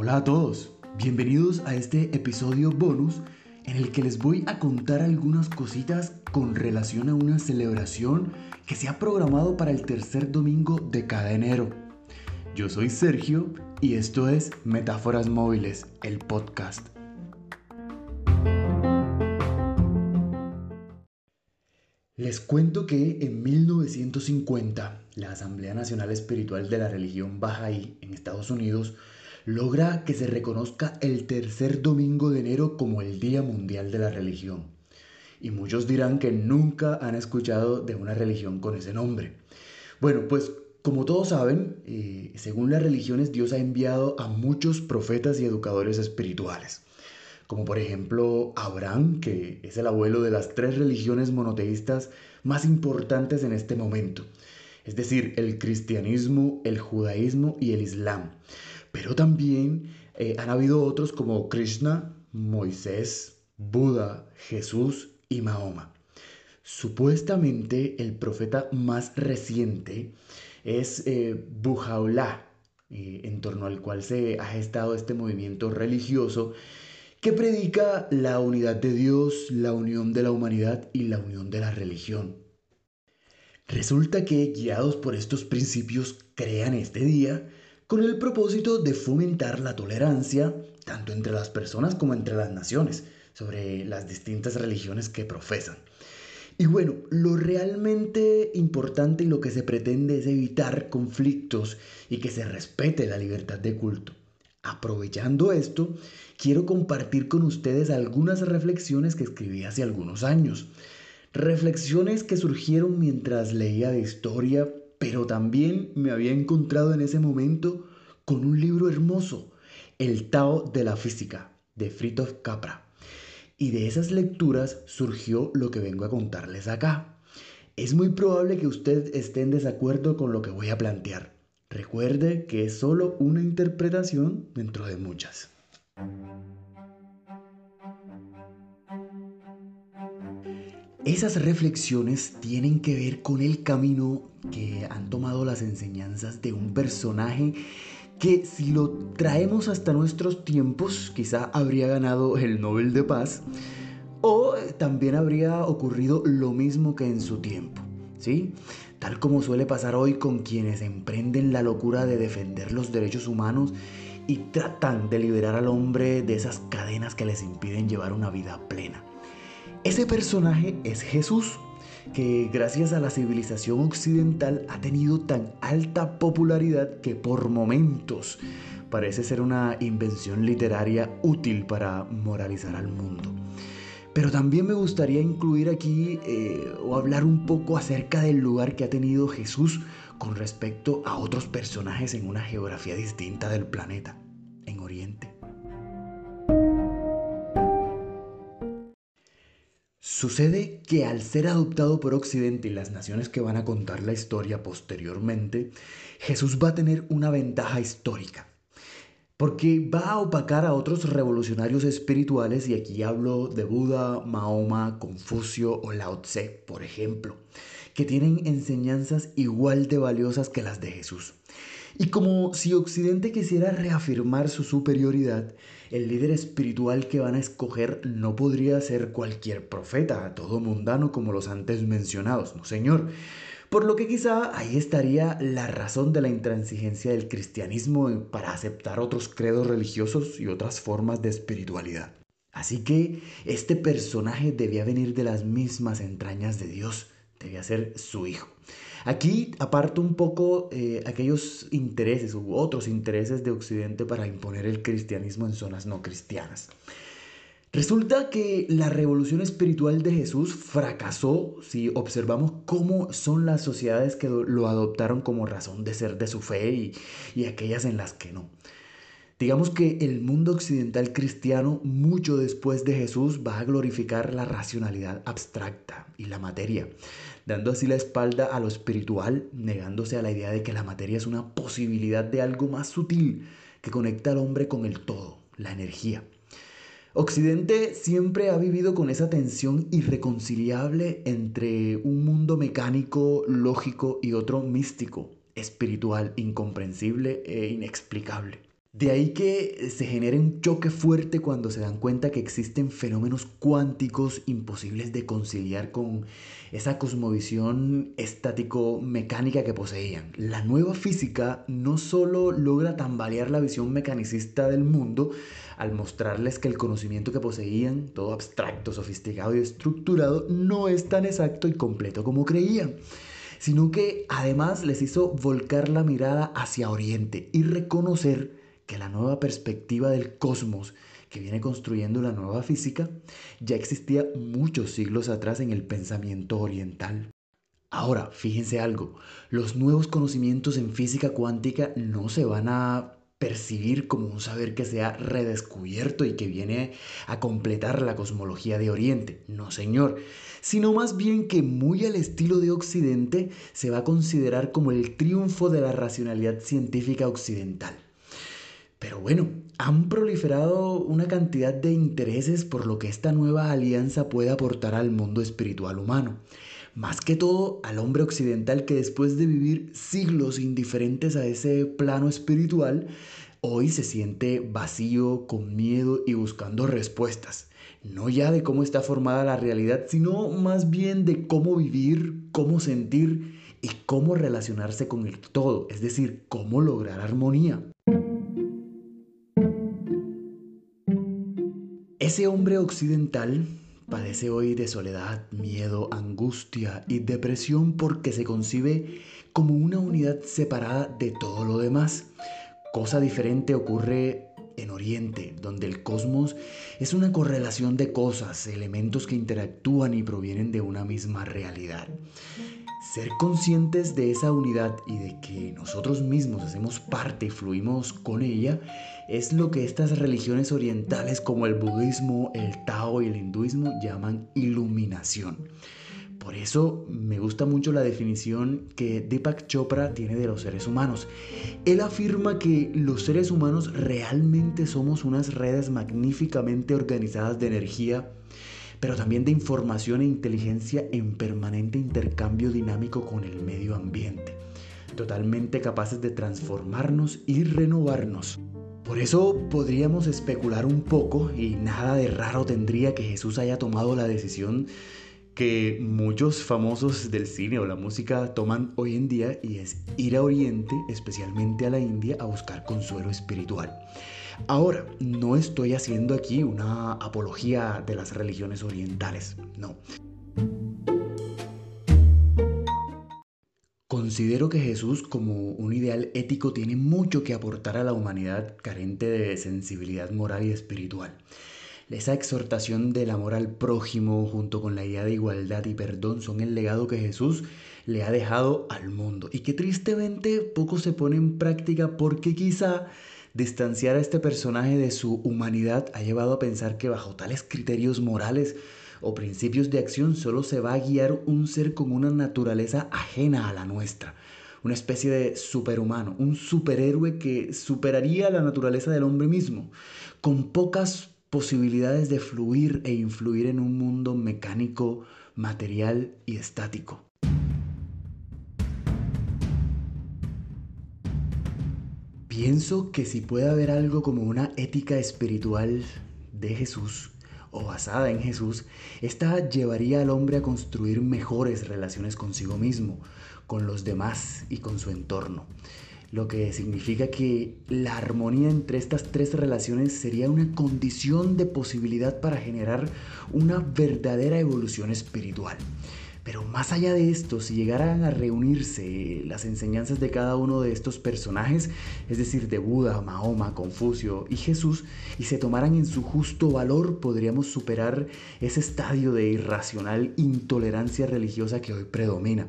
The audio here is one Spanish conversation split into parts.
Hola a todos, bienvenidos a este episodio bonus en el que les voy a contar algunas cositas con relación a una celebración que se ha programado para el tercer domingo de cada enero. Yo soy Sergio y esto es Metáforas Móviles, el podcast. Les cuento que en 1950 la Asamblea Nacional Espiritual de la Religión Bahá'í en Estados Unidos logra que se reconozca el tercer domingo de enero como el Día Mundial de la Religión. Y muchos dirán que nunca han escuchado de una religión con ese nombre. Bueno, pues como todos saben, eh, según las religiones Dios ha enviado a muchos profetas y educadores espirituales como por ejemplo Abraham, que es el abuelo de las tres religiones monoteístas más importantes en este momento, es decir, el cristianismo, el judaísmo y el islam. Pero también eh, han habido otros como Krishna, Moisés, Buda, Jesús y Mahoma. Supuestamente el profeta más reciente es eh, eh, en torno al cual se ha gestado este movimiento religioso que predica la unidad de Dios, la unión de la humanidad y la unión de la religión. Resulta que, guiados por estos principios, crean este día con el propósito de fomentar la tolerancia, tanto entre las personas como entre las naciones, sobre las distintas religiones que profesan. Y bueno, lo realmente importante y lo que se pretende es evitar conflictos y que se respete la libertad de culto. Aprovechando esto, quiero compartir con ustedes algunas reflexiones que escribí hace algunos años. Reflexiones que surgieron mientras leía de historia, pero también me había encontrado en ese momento con un libro hermoso, El Tao de la Física, de Fritjof Capra. Y de esas lecturas surgió lo que vengo a contarles acá. Es muy probable que usted esté en desacuerdo con lo que voy a plantear. Recuerde que es solo una interpretación dentro de muchas. Esas reflexiones tienen que ver con el camino que han tomado las enseñanzas de un personaje que si lo traemos hasta nuestros tiempos quizá habría ganado el Nobel de Paz o también habría ocurrido lo mismo que en su tiempo, ¿sí? tal como suele pasar hoy con quienes emprenden la locura de defender los derechos humanos y tratan de liberar al hombre de esas cadenas que les impiden llevar una vida plena. Ese personaje es Jesús, que gracias a la civilización occidental ha tenido tan alta popularidad que por momentos parece ser una invención literaria útil para moralizar al mundo. Pero también me gustaría incluir aquí eh, o hablar un poco acerca del lugar que ha tenido Jesús con respecto a otros personajes en una geografía distinta del planeta, en Oriente. Sucede que al ser adoptado por Occidente y las naciones que van a contar la historia posteriormente, Jesús va a tener una ventaja histórica porque va a opacar a otros revolucionarios espirituales y aquí hablo de Buda, Mahoma, Confucio o Lao Tse, por ejemplo, que tienen enseñanzas igual de valiosas que las de Jesús. Y como si Occidente quisiera reafirmar su superioridad, el líder espiritual que van a escoger no podría ser cualquier profeta, todo mundano como los antes mencionados, no señor por lo que quizá ahí estaría la razón de la intransigencia del cristianismo para aceptar otros credos religiosos y otras formas de espiritualidad. Así que este personaje debía venir de las mismas entrañas de Dios, debía ser su hijo. Aquí aparto un poco eh, aquellos intereses u otros intereses de Occidente para imponer el cristianismo en zonas no cristianas. Resulta que la revolución espiritual de Jesús fracasó si observamos cómo son las sociedades que lo adoptaron como razón de ser de su fe y, y aquellas en las que no. Digamos que el mundo occidental cristiano, mucho después de Jesús, va a glorificar la racionalidad abstracta y la materia, dando así la espalda a lo espiritual, negándose a la idea de que la materia es una posibilidad de algo más sutil que conecta al hombre con el todo, la energía. Occidente siempre ha vivido con esa tensión irreconciliable entre un mundo mecánico, lógico y otro místico, espiritual, incomprensible e inexplicable. De ahí que se genere un choque fuerte cuando se dan cuenta que existen fenómenos cuánticos imposibles de conciliar con esa cosmovisión estático-mecánica que poseían. La nueva física no solo logra tambalear la visión mecanicista del mundo al mostrarles que el conocimiento que poseían, todo abstracto, sofisticado y estructurado, no es tan exacto y completo como creían sino que además les hizo volcar la mirada hacia Oriente y reconocer que la nueva perspectiva del cosmos que viene construyendo la nueva física ya existía muchos siglos atrás en el pensamiento oriental. Ahora, fíjense algo, los nuevos conocimientos en física cuántica no se van a percibir como un saber que se ha redescubierto y que viene a completar la cosmología de Oriente. No, señor, sino más bien que muy al estilo de Occidente se va a considerar como el triunfo de la racionalidad científica occidental. Pero bueno, han proliferado una cantidad de intereses por lo que esta nueva alianza puede aportar al mundo espiritual humano. Más que todo al hombre occidental que después de vivir siglos indiferentes a ese plano espiritual, hoy se siente vacío, con miedo y buscando respuestas. No ya de cómo está formada la realidad, sino más bien de cómo vivir, cómo sentir y cómo relacionarse con el todo, es decir, cómo lograr armonía. Ese hombre occidental padece hoy de soledad, miedo, angustia y depresión porque se concibe como una unidad separada de todo lo demás. Cosa diferente ocurre en Oriente, donde el cosmos es una correlación de cosas, elementos que interactúan y provienen de una misma realidad. Ser conscientes de esa unidad y de que nosotros mismos hacemos parte y fluimos con ella es lo que estas religiones orientales como el budismo, el tao y el hinduismo llaman iluminación. Por eso me gusta mucho la definición que Deepak Chopra tiene de los seres humanos. Él afirma que los seres humanos realmente somos unas redes magníficamente organizadas de energía, pero también de información e inteligencia en permanente intercambio dinámico con el medio ambiente, totalmente capaces de transformarnos y renovarnos. Por eso podríamos especular un poco y nada de raro tendría que Jesús haya tomado la decisión que muchos famosos del cine o la música toman hoy en día y es ir a Oriente, especialmente a la India, a buscar consuelo espiritual. Ahora, no estoy haciendo aquí una apología de las religiones orientales, no. Considero que Jesús como un ideal ético tiene mucho que aportar a la humanidad carente de sensibilidad moral y espiritual. Esa exhortación del amor al prójimo junto con la idea de igualdad y perdón son el legado que Jesús le ha dejado al mundo y que tristemente poco se pone en práctica porque quizá distanciar a este personaje de su humanidad ha llevado a pensar que bajo tales criterios morales o principios de acción solo se va a guiar un ser con una naturaleza ajena a la nuestra, una especie de superhumano, un superhéroe que superaría la naturaleza del hombre mismo, con pocas posibilidades de fluir e influir en un mundo mecánico, material y estático. Pienso que si puede haber algo como una ética espiritual de Jesús o basada en Jesús, esta llevaría al hombre a construir mejores relaciones consigo mismo, con los demás y con su entorno lo que significa que la armonía entre estas tres relaciones sería una condición de posibilidad para generar una verdadera evolución espiritual. Pero más allá de esto, si llegaran a reunirse las enseñanzas de cada uno de estos personajes, es decir, de Buda, Mahoma, Confucio y Jesús, y se tomaran en su justo valor, podríamos superar ese estadio de irracional intolerancia religiosa que hoy predomina.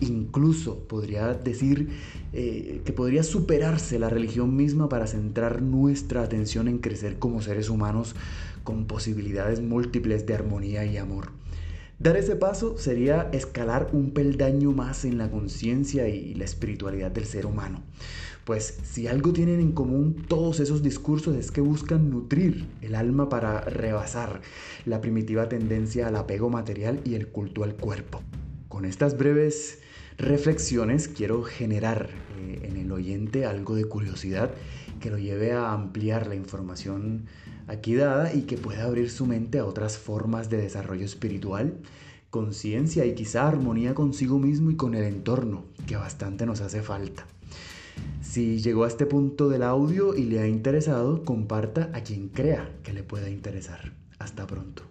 Incluso podría decir eh, que podría superarse la religión misma para centrar nuestra atención en crecer como seres humanos con posibilidades múltiples de armonía y amor. Dar ese paso sería escalar un peldaño más en la conciencia y la espiritualidad del ser humano. Pues si algo tienen en común todos esos discursos es que buscan nutrir el alma para rebasar la primitiva tendencia al apego material y el culto al cuerpo. Con estas breves reflexiones quiero generar eh, en el oyente algo de curiosidad que lo lleve a ampliar la información aquí dada y que pueda abrir su mente a otras formas de desarrollo espiritual, conciencia y quizá armonía consigo mismo y con el entorno, que bastante nos hace falta. Si llegó a este punto del audio y le ha interesado, comparta a quien crea que le pueda interesar. Hasta pronto.